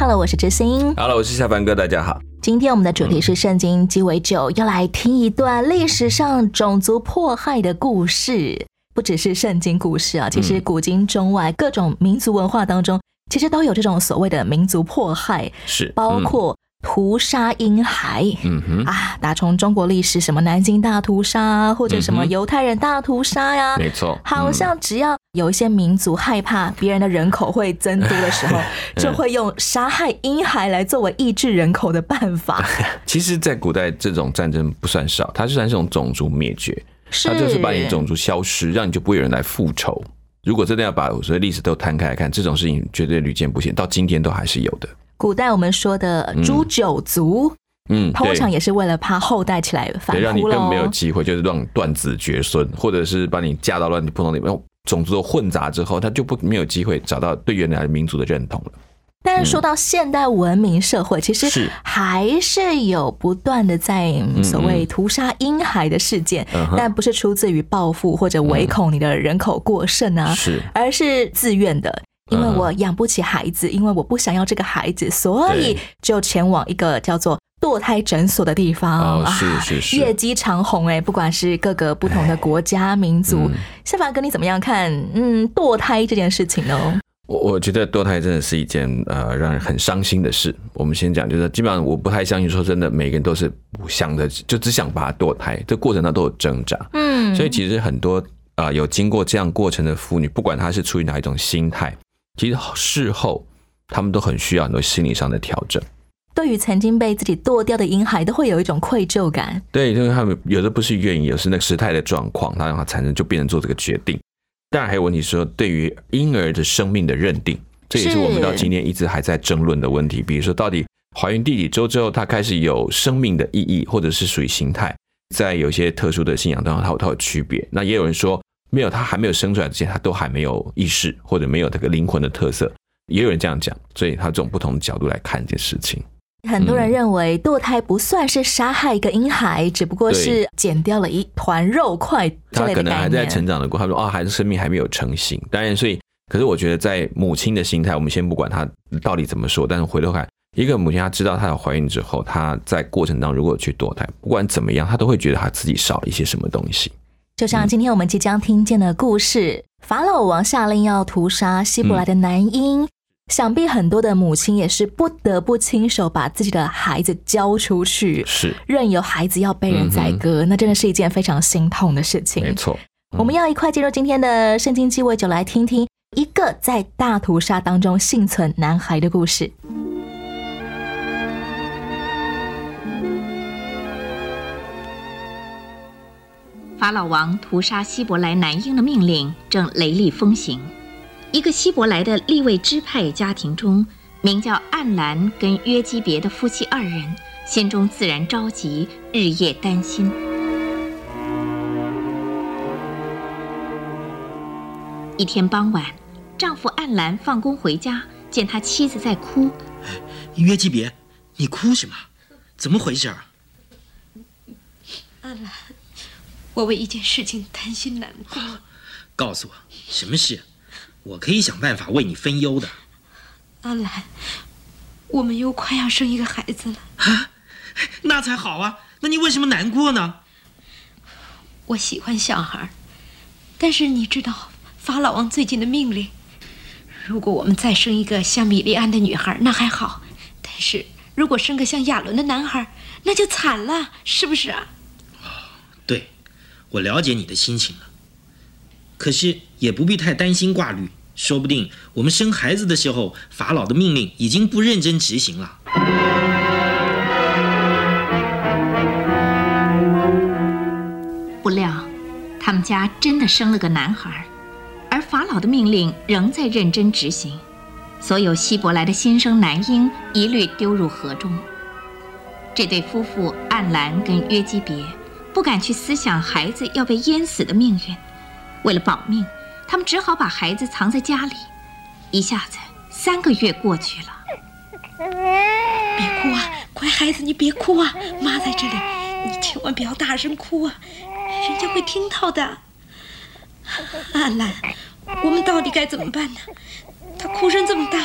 Hello，我是知心。Hello，我是夏凡哥，大家好。今天我们的主题是圣经鸡尾酒，要来听一段历史上种族迫害的故事。不只是圣经故事啊，其实古今中外各种民族文化当中，其实都有这种所谓的民族迫害，是包括屠杀婴孩。嗯哼，啊，打从中国历史，什么南京大屠杀，或者什么犹太人大屠杀呀，没错，好像只要有一些民族害怕别人的人口会增多的时候，就会用杀害婴孩来作为抑制人口的办法。其实，在古代这种战争不算少，它是算是种种族灭绝，是它就是把你的种族消失，让你就不会有人来复仇。如果真的要把所有历史都摊开来看，这种事情绝对屡见不鲜，到今天都还是有的。古代我们说的诛九族，嗯，通常也是为了怕后代起来反对，让你更没有。机会，就是让断子绝孙，或者是把你嫁到乱地不同里面，种族都混杂之后，他就不没有机会找到对原来的民族的认同了。但是说到现代文明社会，其实还是有不断的在嗯所谓屠杀婴孩的事件但不是出自于报复或者唯恐你的人口过剩啊，是而是自愿的。因为我养不起孩子，因为我不想要这个孩子，所以就前往一个叫做堕胎诊所的地方。哦是啊是是业绩长虹哎，不管是各个不同的国家民族嗯，夏凡哥你怎么样看？嗯，堕胎这件事情呢？我我觉得堕胎真的是一件呃让人很伤心的事。我们先讲，就是基本上我不太相信说真的，每个人都是想的就只想把它堕胎，这过程当中都有挣扎。嗯，所以其实很多啊、呃有经过这样过程的妇女，不管她是出于哪一种心态，其实事后他们都很需要很多心理上的调整。对于曾经被自己剁掉的婴孩，都会有一种愧疚感。对，因为他们有的不是愿意，有的是那个时态的状况，它让他产生就变成做这个决定。当然还有问题是说，对于婴儿的生命的认定，这也是我们到今天一直还在争论的问题。比如说，到底怀孕第几周之后，它开始有生命的意义，或者是属于形态，在有些特殊的信仰当中，它有它有区别。那也有人说，没有，他还没有生出来之前，他都还没有意识，或者没有这个灵魂的特色。也有人这样讲，所以他这种不同的角度来看这件事情。很多嗯人认为堕胎不算是杀害一个婴孩，只不过是剪掉了一团肉块之他类的概可能还在。成长的过程，他说哦，孩子生命还没有成型。当然，所以可是我觉得在母亲的心态，我们先不管她到底怎么说，但是回头看，一个母亲她知道她有怀孕之后，她在过程当中如果去堕胎，不管怎么样，她都会觉得她自己少了一些什么东西。就像今天我们即将听见的故事，法老王下令要屠杀希伯来的男婴，想必很多的母亲也是不得不亲手把自己的孩子交出去，是，任由孩子要被人宰割，那真的是一件非常心痛的事情。没错。我们要一块进入今天的圣经鸡尾酒，来听听一个在大屠杀当中幸存男孩的故事。法老王屠杀希伯来男婴的命令正雷厉风行。一个希伯来的立位支派家庭中，名叫暗兰跟约基别的夫妻二人，心中自然着急，日夜担心。一天傍晚，丈夫暗兰放工回家，见他妻子在哭，约基别，你哭什么？怎么回事儿？我为一件事情担心难过。告诉我什么事，我可以想办法为你分忧的。阿兰，我们又快要生一个孩子了。那才好啊！那你为什么难过呢？我喜欢小孩，但是你知道法老王最近的命令，如果我们再生一个像米利安的女孩，那还好；但是如果生个像亚伦的男孩，那就惨了，是不是啊？我了解你的心情了。可是也不必太担心挂虑，说不定我们生孩子的时候，法老的命令已经不认真执行了。不料，他们家真的生了个男孩，而法老的命令仍在认真执行。所有希伯来的新生男婴一律丢入河中。这对夫妇暗兰跟约基别不敢去思想孩子要被淹死的命运，为了保命，他们只好把孩子藏在家里。一下子三个月过去了。别哭啊，乖孩子，你别哭啊，妈在这里，你千万不要大声哭啊，人家会听到的。阿兰，我们到底该怎么办呢？他哭声这么大，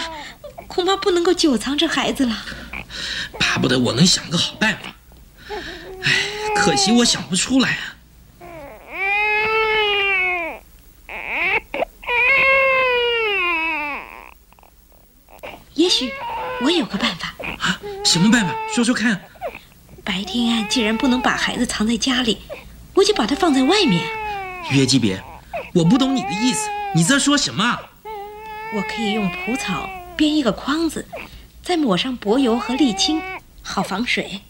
恐怕不能够久藏这孩子了。巴不得我能想个好办法。哎，可惜我想不出来啊。也许我有个办法。啊，什么办法？说说看。白天既然不能把孩子藏在家里，我就把它放在外面。约基别，我不懂你的意思，你在说什么啊？我可以用蒲草编一个筐子，再抹上柏油和沥青，好防水，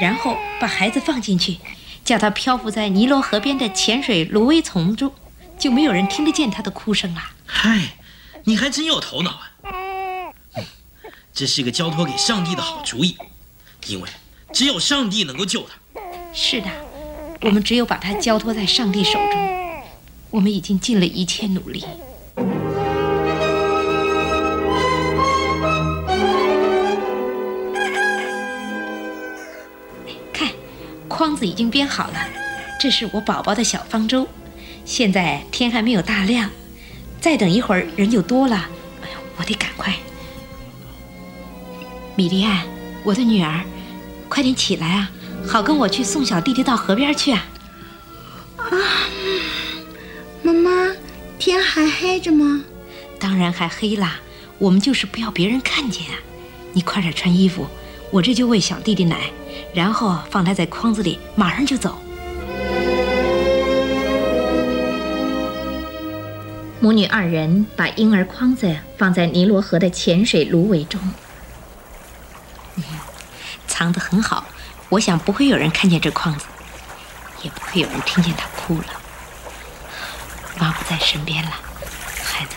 然后把孩子放进去，叫他漂浮在尼罗河边的浅水芦苇丛中，就没有人听得见他的哭声了。嗨，你还真有头脑啊！嗯，这是个交托给上帝的好主意，因为只有上帝能够救他。是的，我们只有把他交托在上帝手中。我们已经尽了一切努力。筐子已经编好了，这是我宝宝的小方舟。现在天还没有大亮，再等一会儿人就多了。哎呀，我得赶快。米莉安，我的女儿，快点起来啊，好跟我去送小弟弟到河边去啊。妈妈，天还黑着吗？当然还黑啦，我们就是不要别人看见啊。你快点穿衣服，我这就喂小弟弟奶，然后放他在筐子里，马上就走。母女二人把婴儿筐子放在尼罗河的浅水芦苇中，藏得很好，我想不会有人看见这筐子，也不会有人听见他哭了。妈不在身边了，孩子。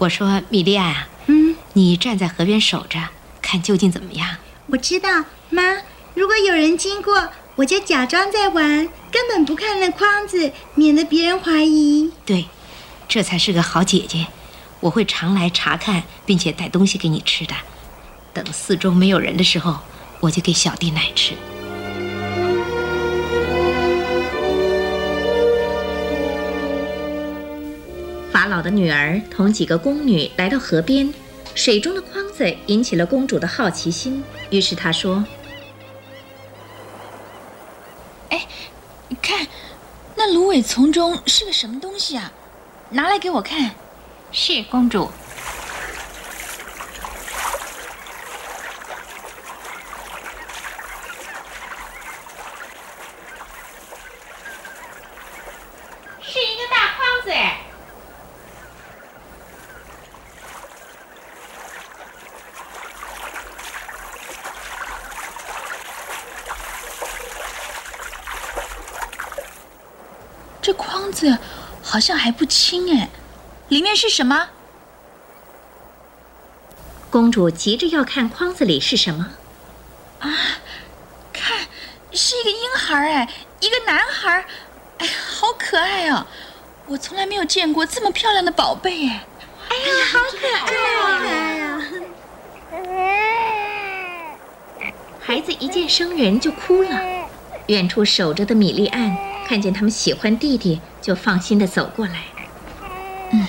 我说米莉亚，嗯，你站在河边守着，看究竟怎么样？我知道，妈。如果有人经过，我就假装在玩，根本不看那筐子，免得别人怀疑。对，这才是个好姐姐。我会常来查看，并且带东西给你吃的。等四周没有人的时候，我就给小弟奶吃。法老的女儿同几个宫女来到河边，水中的筐子引起了公主的好奇心。于是她说哎，你看，那芦苇丛中是个什么东西啊？拿来给我看。：“是公主。”是一个大筐子。这筐子好像还不轻哎，里面是什么？公主急着要看筐子里是什么。啊看，是一个婴孩哎，一个男孩，哎呀，好可爱哦！我从来没有见过这么漂亮的宝贝哎。哎呀，好可爱，好可爱呀！孩子一见生人就哭了。远处守着的米莉安看见他们喜欢弟弟，就放心的走过来。嗯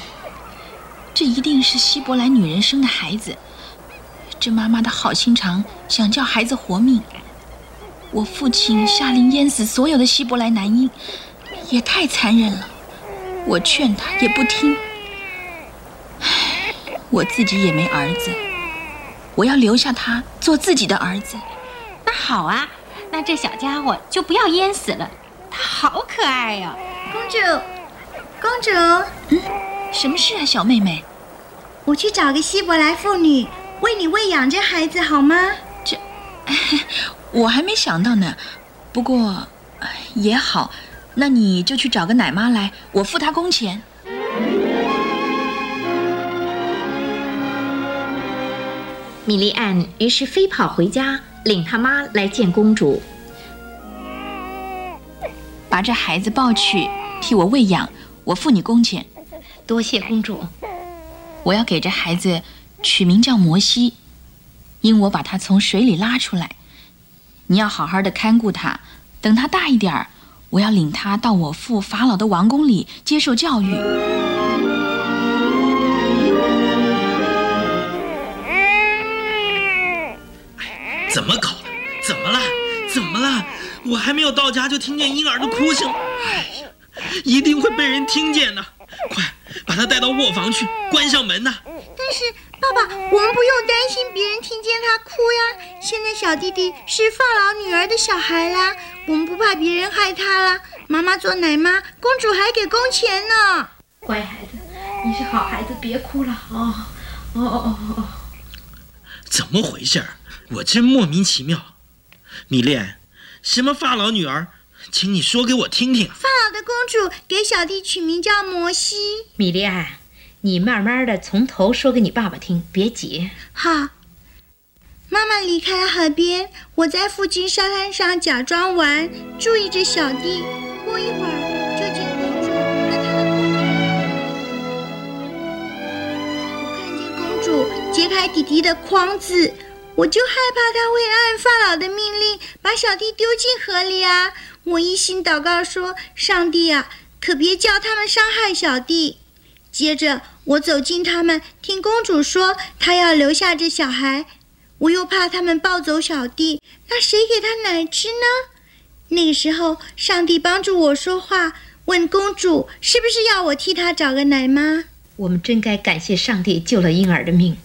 这一定是希伯来女人生的孩子。这妈妈的好心肠，想叫孩子活命。我父亲下令淹死所有的希伯来男婴，也太残忍了。我劝他也不听。唉，我自己也没儿子，我要留下他做自己的儿子。那好啊，那这小家伙就不要淹死了，他好可爱呀、公主，公主，嗯什么事啊，小妹妹？我去找个希伯来妇女为你喂养这孩子好吗？这 我还没想到呢。不过哎也好，那你就去找个奶妈来，我付她工钱。米莉安于是飞跑回家，领他妈来见公主。把这孩子抱去，替我喂养，我付你工钱。多谢公主。我要给这孩子取名叫摩西，因我把他从水里拉出来。你要好好的看顾他，等他大一点儿，我要领他到我父法老的王宫里接受教育。怎么搞的？怎么了？怎么了？我还没有到家就听见婴儿的哭声，哎呀，一定会被人听见的！快把他带到卧房去，关上门呐！但是爸爸，我们不用担心别人听见他哭呀。现在小弟弟是发老女儿的小孩啦，我们不怕别人害他啦。妈妈做奶妈，公主还给工钱呢。乖孩子，你是好孩子，别哭了哦。哦哦哦哦！怎么回事？我真莫名其妙。米莲，什么法老女儿？请你说给我听听。法老的公主给小弟取名叫摩西。米莉安，你慢慢的从头说给你爸爸听，别急。好。妈妈离开了河边，我在附近沙滩上假装玩，注意着小弟。过一会儿就见公主和她的公主。我看见公主揭开弟弟的筐子，我就害怕他会按法老的命令把小弟丢进河里啊！我一心祷告说：“上帝啊，可别叫他们伤害小弟。”接着我走近他们，听公主说她要留下这小孩。我又怕他们抱走小弟，那谁给他奶吃呢？那个时候，上帝帮助我说话，问公主是不是要我替他找个奶妈。我们真该感谢上帝救了婴儿的命，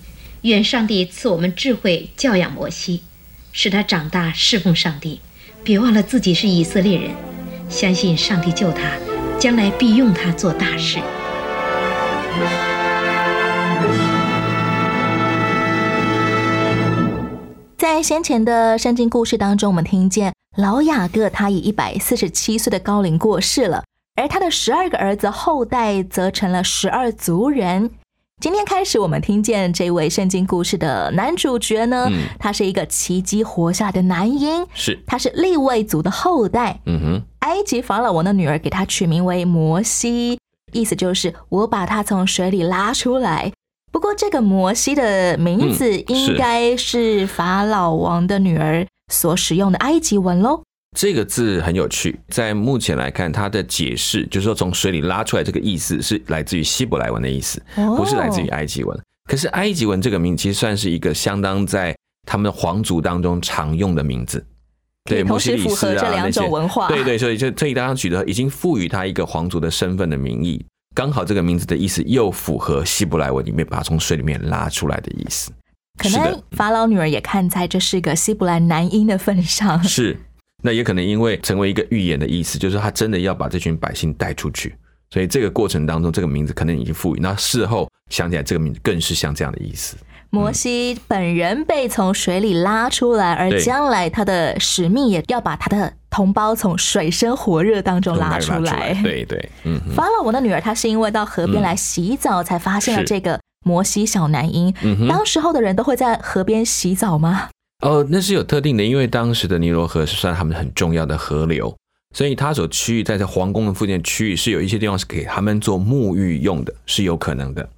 愿上帝赐我们智慧教养摩西，使他长大侍奉上帝。别忘了自己是以色列人，相信上帝救他，将来必用他做大事。在先前的圣经故事当中，我们听见老雅各他以一百四十七岁的高龄过世了，而他的十二个儿子后代则成了十二族人。今天开始，我们听见这位圣经故事的男主角呢，他是一个奇迹活下的男婴，是他是利未族的后代。嗯哼，埃及法老王的女儿给他取名为摩西，意思就是我把他从水里拉出来。不过，这个摩西的名字应该是法老王的女儿所使用的埃及文喽。这个字很有趣，在目前来看，它的解释就是说从水里拉出来，这个意思是来自于希伯来文的意思，不是来自于埃及文。可是埃及文这个名其实算是一个相当在他们皇族当中常用的名字，对，同时符合这两种文化。对对，所以就这一当中取得已经赋予他一个皇族的身份的名义。刚好这个名字的意思又符合希伯来文里面把从水里面拉出来的意思。可能法老女儿也看在这是个希伯来男婴的份上，是。那也可能因为成为一个预言的意思，就是他真的要把这群百姓带出去，所以这个过程当中，这个名字可能已经赋予。那事后想起来，这个名字更是像这样的意思。摩西本人被从水里拉出来，而将来他的使命也要把他的同胞从水深火热当中拉出来。对对，嗯。法老王的女儿，她是因为到河边来洗澡，才发现了这个摩西小男婴。当时候的人都会在河边洗澡吗？哦，那是有特定的，因为当时的尼罗河是算他们很重要的河流，所以它所区域在这皇宫的附近区域是有一些地方是给他们做沐浴用的，是有可能的。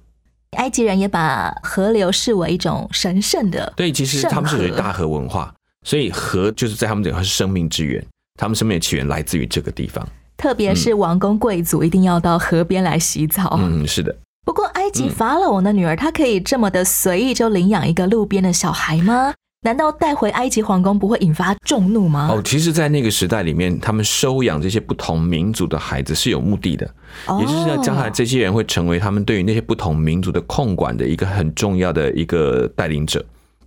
埃及人也把河流视为一种神圣的，对，其实他们是属于大河文化，所以河就是在他们这块是生命之源，他们生命的起源来自于这个地方。特别是王公贵族一定要到河边来洗澡。嗯，是的。不过埃及法老王的女儿，她可以这么的随意就领养一个路边的小孩吗？难道带回埃及皇宫不会引发众怒吗？哦，其实，在那个时代里面，他们收养这些不同民族的孩子是有目的的，也就是要将来这些人会成为他们对于那些不同民族的控管的一个很重要的一个带领者，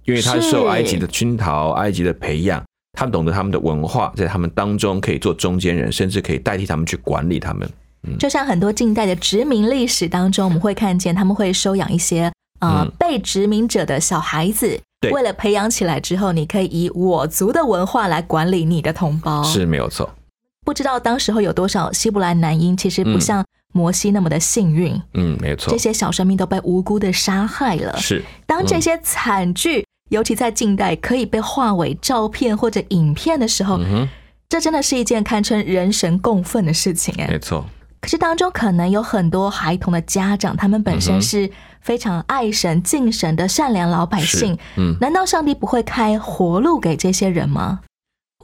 因为他受埃及的熏陶、埃及的培养，他们懂得他们的文化，在他们当中可以做中间人，甚至可以代替他们去管理他们。嗯就像很多近代的殖民历史当中，我们会看见他们会收养一些呃被殖民者的小孩子。对为了培养起来之后，你可以以我族的文化来管理你的同胞。是没有错。不知道当时候有多少希伯来男婴，其实不嗯像摩西那么的幸运，嗯，没有错这。些小生命都被无辜的杀害了。是当这些惨剧，尤其在近代可以被化为照片或者影片的时候，嗯，这真的是一件堪称人神共愤的事情哎。没错。可是当中可能有很多孩童的家长，他们本身是非常爱神、敬神的善良老百姓，嗯难道上帝不会开活路给这些人吗？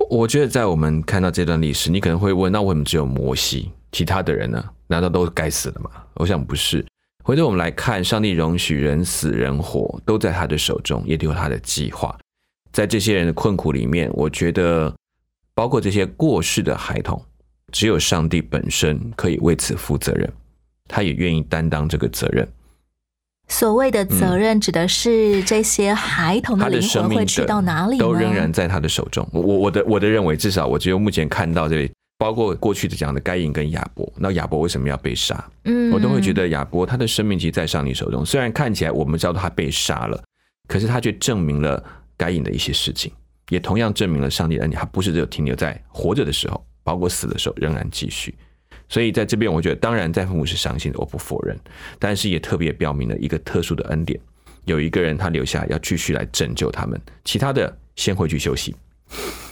我觉得在我们看到这段历史，你可能会问：那为什么只有摩西，其他的人呢？难道都该死了吗？我想不是。回头我们来看，上帝容许人死人活都在他的手中，也都有他的计划。在这些人的困苦里面，我觉得包括这些过世的孩童，只有上帝本身可以为此负责任，他也愿意担当这个责任。所谓的责任指的是这些孩童的灵魂会去到哪里呢？都仍然在他的手中。我我我的我的认为，至少我只有目前看到这里，包括过去的讲的该隐跟亚伯，那亚伯为什么要被杀？嗯我都会觉得亚伯他的生命其实在上帝手中。虽然看起来我们知道他被杀了，可是他却证明了该隐的一些事情，也同样证明了上帝的恩典，他不是只有停留在活着的时候，包括死的时候仍然继续。所以在这边，我觉得当然在父母是伤心的，我不否认，但是也特别表明了一个特殊的恩典，有一个人他留下要继续来拯救他们，其他的先回去休息。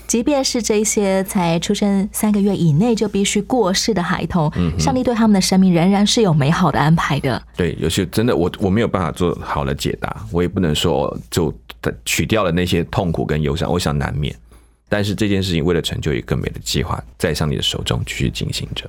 即便是这些才出生三个月以内就必须过世的孩童，嗯上帝对他们的生命仍然是有美好的安排的。对，有些真的我我没有办法做好的解答，我也不能说就取掉了那些痛苦跟忧伤，我想难免。但是这件事情为了成就一个更美的计划，在上帝的手中继续进行着。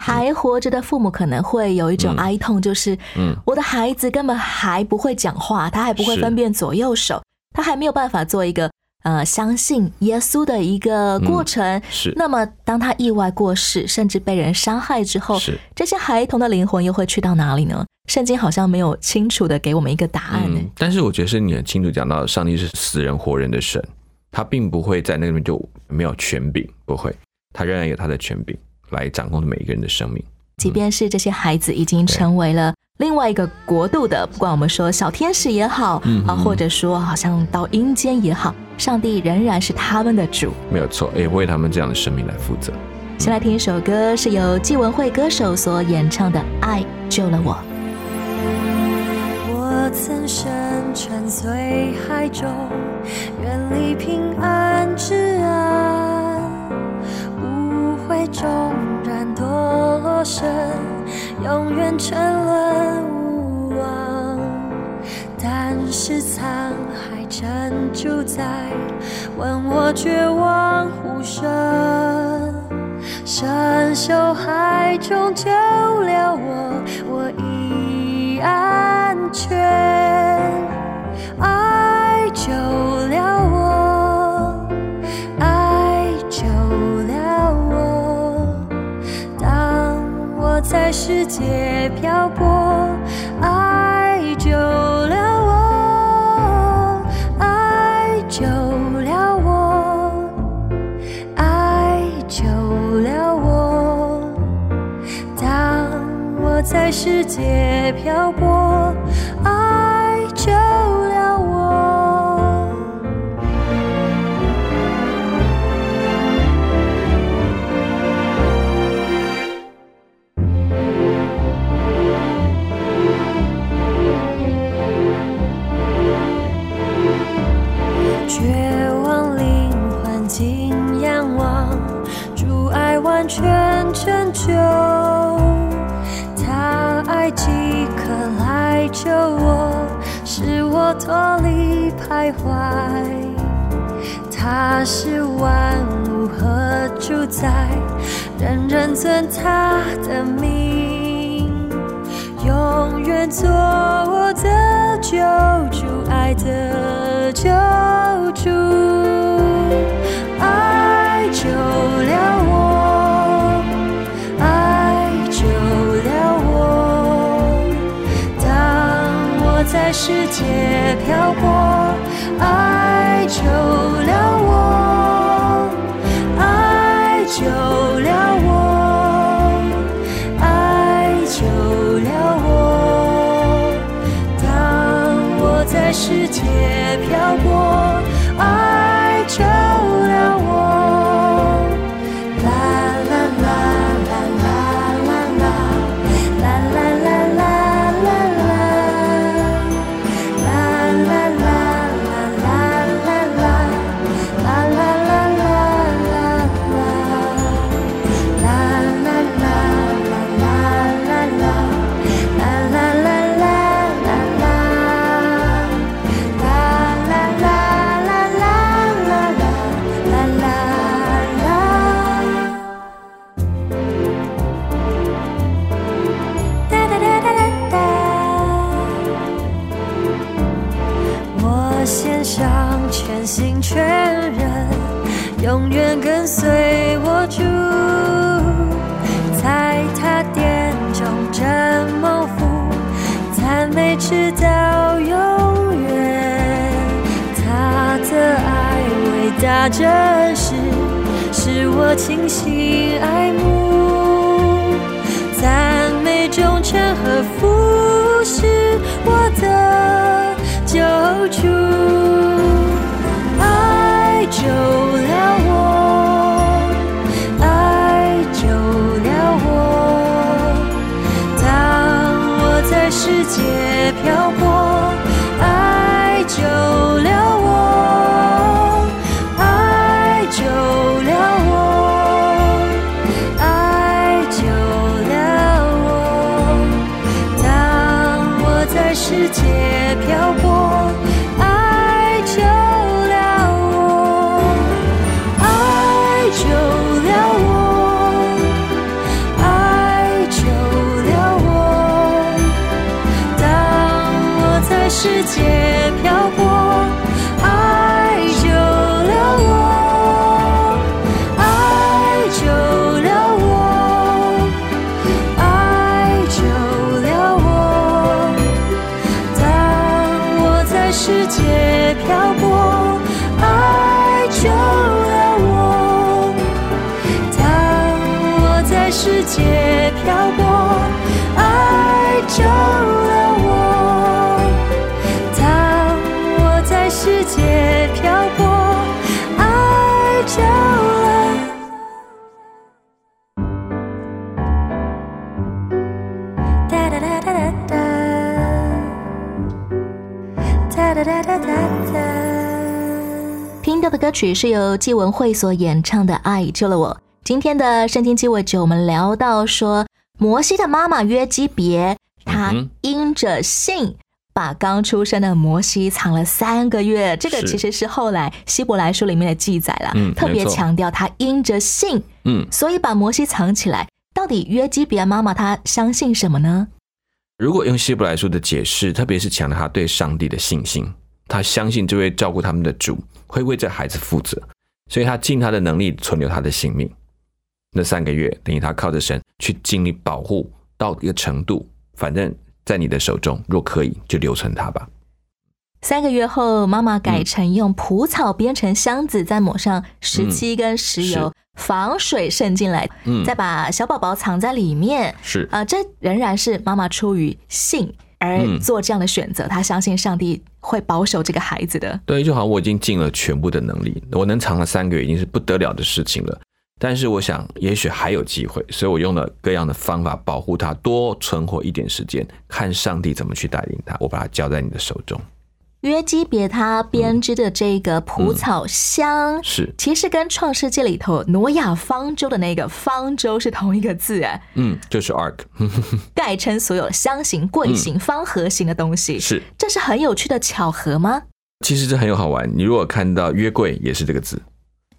还活着的父母可能会有一种哀痛，就是嗯我的孩子根本还不会讲话，他还不会分辨左右手，他还没有办法做一个呃相信耶稣的一个过程。嗯是那么当他意外过世，甚至被人伤害之后是，这些孩童的灵魂又会去到哪里呢？圣经好像没有清楚的给我们一个答案呢。嗯，但是我觉得是你很清楚讲到，上帝是死人活人的神，他并不会在那边就没有权柄，不会，他仍然有他的权柄来掌控着每一个人的生命。即便是这些孩子已经成为了另外一个国度的，不管我们说小天使也好，嗯啊，或者说好像到阴间也好，上帝仍然是他们的主。没有错，也为他们这样的生命来负责。先来听一首歌，是由纪文慧歌手所演唱的《爱救了我》。我曾身穿随海中，远离平安之岸，无悔中然堕落深，永远沉沦无望。但是沧海沉主宰，问我绝望呼声，深受海中救了我，我已全。爱救了我，爱救了我。当我在世界漂泊，爱救了我，爱救了我，爱救了我。当我在世界漂泊，上全心全人，永远跟随我主，在他殿中真蒙福，赞美直到永远。他的爱伟大真实，使我倾心爱慕。赞美忠诚和服侍世界漂泊，歌曲是由纪文慧所演唱的《爱救了我》。今天的圣经鸡尾酒，我们聊到说，摩西的妈妈约基别，她嗯因着信。把刚出生的摩西藏了三个月，这个其实是后来希伯来书里面的记载了，嗯特别强调他因着信，嗯，所以把摩西藏起来。到底约基别妈妈她相信什么呢？如果用希伯来书的解释，特别是强调他对上帝的信心，他相信这位照顾他们的主会为这孩子负责，所以他尽他的能力存留他的性命。那三个月等于他靠着神去尽力保护到一个程度，反正在你的手中，若可以就留存他吧。三个月后，妈妈改成用蒲草编成箱子，再抹上石漆跟石油，防水渗进来，嗯再把小宝宝藏在里面。是啊、这仍然是妈妈出于信而嗯做这样的选择，她相信上帝会保守这个孩子的。对，就好像我已经尽了全部的能力，我能藏了三个月已经是不得了的事情了。但是我想，也许还有机会，所以我用了各样的方法保护他，多存活一点时间，看上帝怎么去带领他。我把它交在你的手中。约基别他编织的这个蒲草箱，是，其实跟创世纪里头挪亚方舟的那个方舟是同一个字哎，嗯，就是 ark，概 称所有箱型、柜型、方盒型的东西。嗯是，这是很有趣的巧合吗？其实这很有好玩。你如果看到约柜，也是这个字。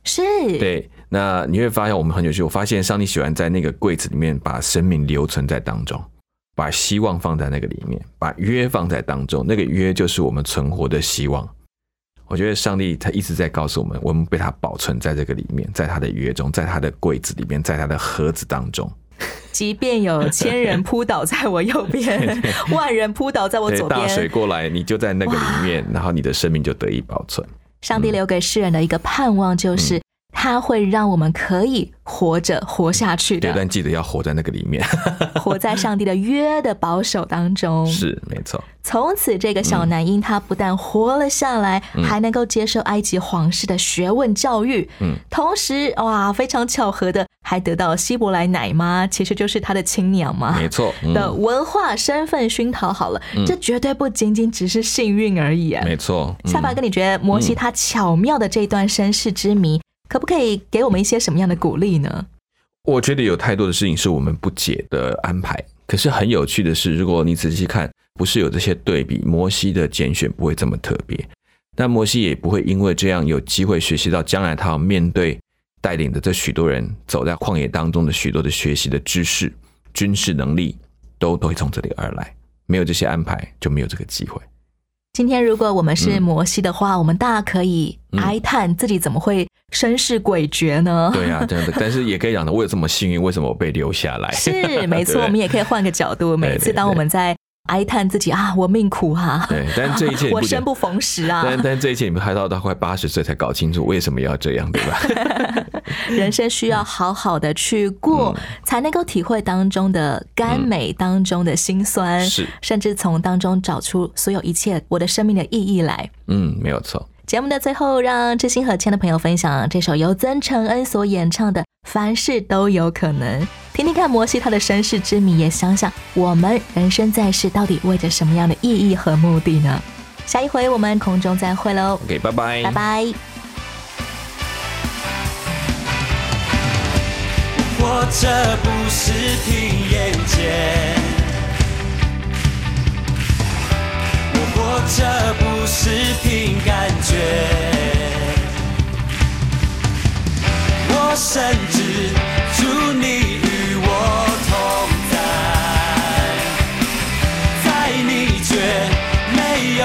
是，对，那你会发现我们很有趣。我发现上帝喜欢在那个柜子里面把生命留存在当中，把希望放在那个里面，把约放在当中。那个约就是我们存活的希望。我觉得上帝他一直在告诉我们，我们被他保存在这个里面，在他的约中，在他的柜子里面，在他的盒子当中。即便有千人扑倒在我右边 万人扑倒在我左边大水，过来，你就在那个里面，然后你的生命就得以保存。上帝留给世人的一个盼望就是。它会让我们可以活着活下去对，的，但记得要活在那个里面。活在上帝的约的保守当中。是，没错。从此，这个小男婴他不但活了下来，嗯还能够接受埃及皇室的学问教育。嗯，同时，哇，非常巧合的，还得到希伯来奶妈，其实就是他的亲娘嘛。没错嗯的文化身份熏陶好了，嗯这绝对不仅仅只是幸运而已啊。没错。嗯下巴哥，你觉得摩西他巧妙的这段身世之谜，可不可以给我们一些什么样的鼓励呢？我觉得有太多的事情是我们不解的安排。可是很有趣的是，如果你仔细看，不是有这些对比，摩西的拣选不会这么特别。但摩西也不会因为这样有机会学习到将来他要面对带领的这许多人走在旷野当中的许多的学习的知识、军事能力，都都会从这里而来。没有这些安排，就没有这个机会。今天如果我们是嗯摩西的话，我们大可以哀叹自己怎么会身世诡谲呢？对啊，真的。但是也可以讲的，我有这么幸运，为什么我被留下来？是没错，我们也可以换个角度，每次当我们在哀叹自己啊，我命苦啊，对，但这一切 我生不逢时啊，但但这一切你们还到到快八十岁才搞清楚为什么要这样，对吧？人生需要好好的去过，嗯才能够体会当中的甘美，当中的辛酸，是甚至从当中找出所有一切我的生命的意义来。嗯，没有错。节目的最后，让知心和亲的朋友分享这首由曾承恩所演唱的《凡事都有可能》，听听看摩西他的身世之谜，也想想我们人生在世到底为着什么样的意义和目的呢？下一回我们空中再会喽，OK，拜拜，拜拜。活着不是凭眼见，这不是凭感觉，我甚至祝你与我同在，在你却没有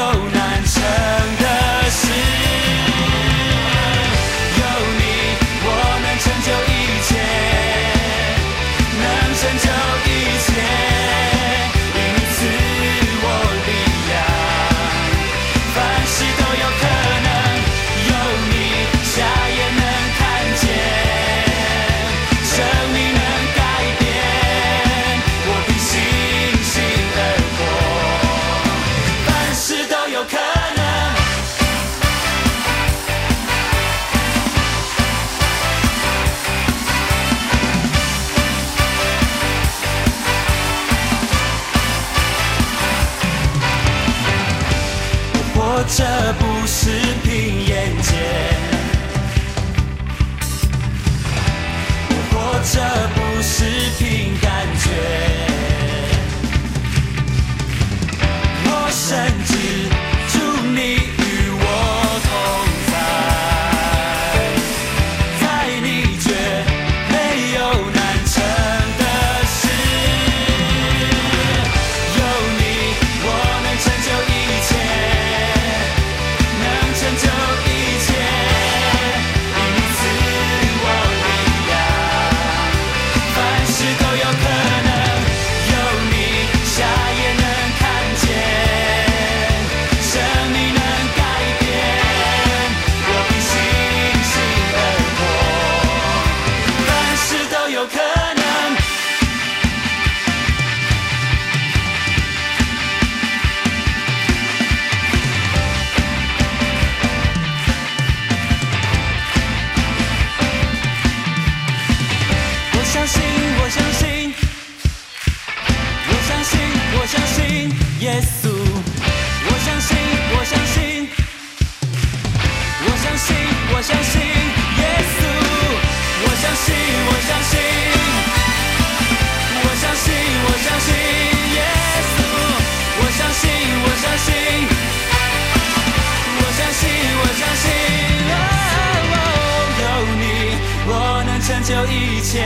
一切，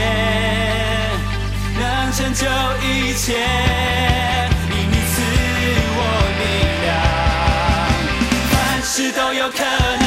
能成就一切，因你赐我力量，凡事都有可能。